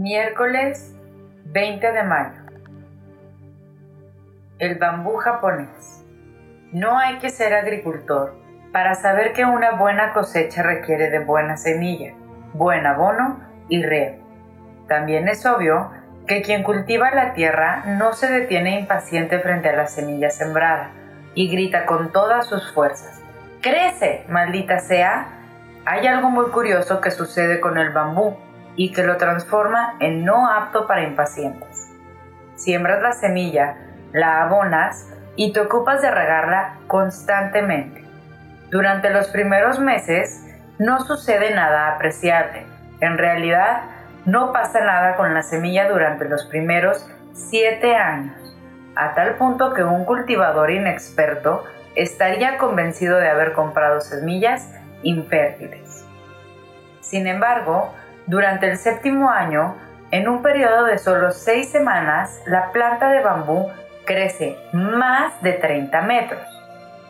Miércoles 20 de mayo. El bambú japonés. No hay que ser agricultor para saber que una buena cosecha requiere de buena semilla, buen abono y riego. También es obvio que quien cultiva la tierra no se detiene impaciente frente a la semilla sembrada y grita con todas sus fuerzas. ¡Crece, maldita sea! Hay algo muy curioso que sucede con el bambú y que lo transforma en no apto para impacientes. Siembras la semilla, la abonas y te ocupas de regarla constantemente. Durante los primeros meses no sucede nada apreciable. En realidad, no pasa nada con la semilla durante los primeros 7 años, a tal punto que un cultivador inexperto estaría convencido de haber comprado semillas infértiles. Sin embargo, durante el séptimo año, en un periodo de solo seis semanas, la planta de bambú crece más de 30 metros.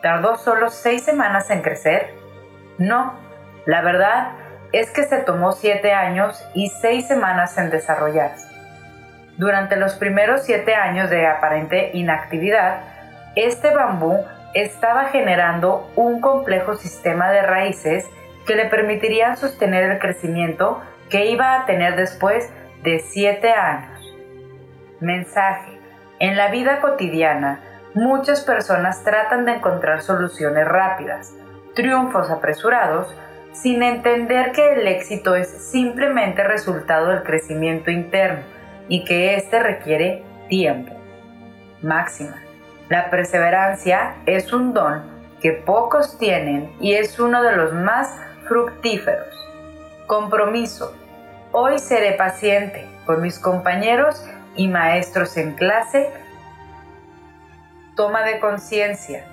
¿Tardó solo seis semanas en crecer? No, la verdad es que se tomó siete años y seis semanas en desarrollarse. Durante los primeros siete años de aparente inactividad, este bambú estaba generando un complejo sistema de raíces que le permitirían sostener el crecimiento que iba a tener después de siete años. Mensaje. En la vida cotidiana, muchas personas tratan de encontrar soluciones rápidas, triunfos apresurados, sin entender que el éxito es simplemente resultado del crecimiento interno y que éste requiere tiempo. Máxima. La perseverancia es un don que pocos tienen y es uno de los más fructíferos. Compromiso. Hoy seré paciente con mis compañeros y maestros en clase. Toma de conciencia.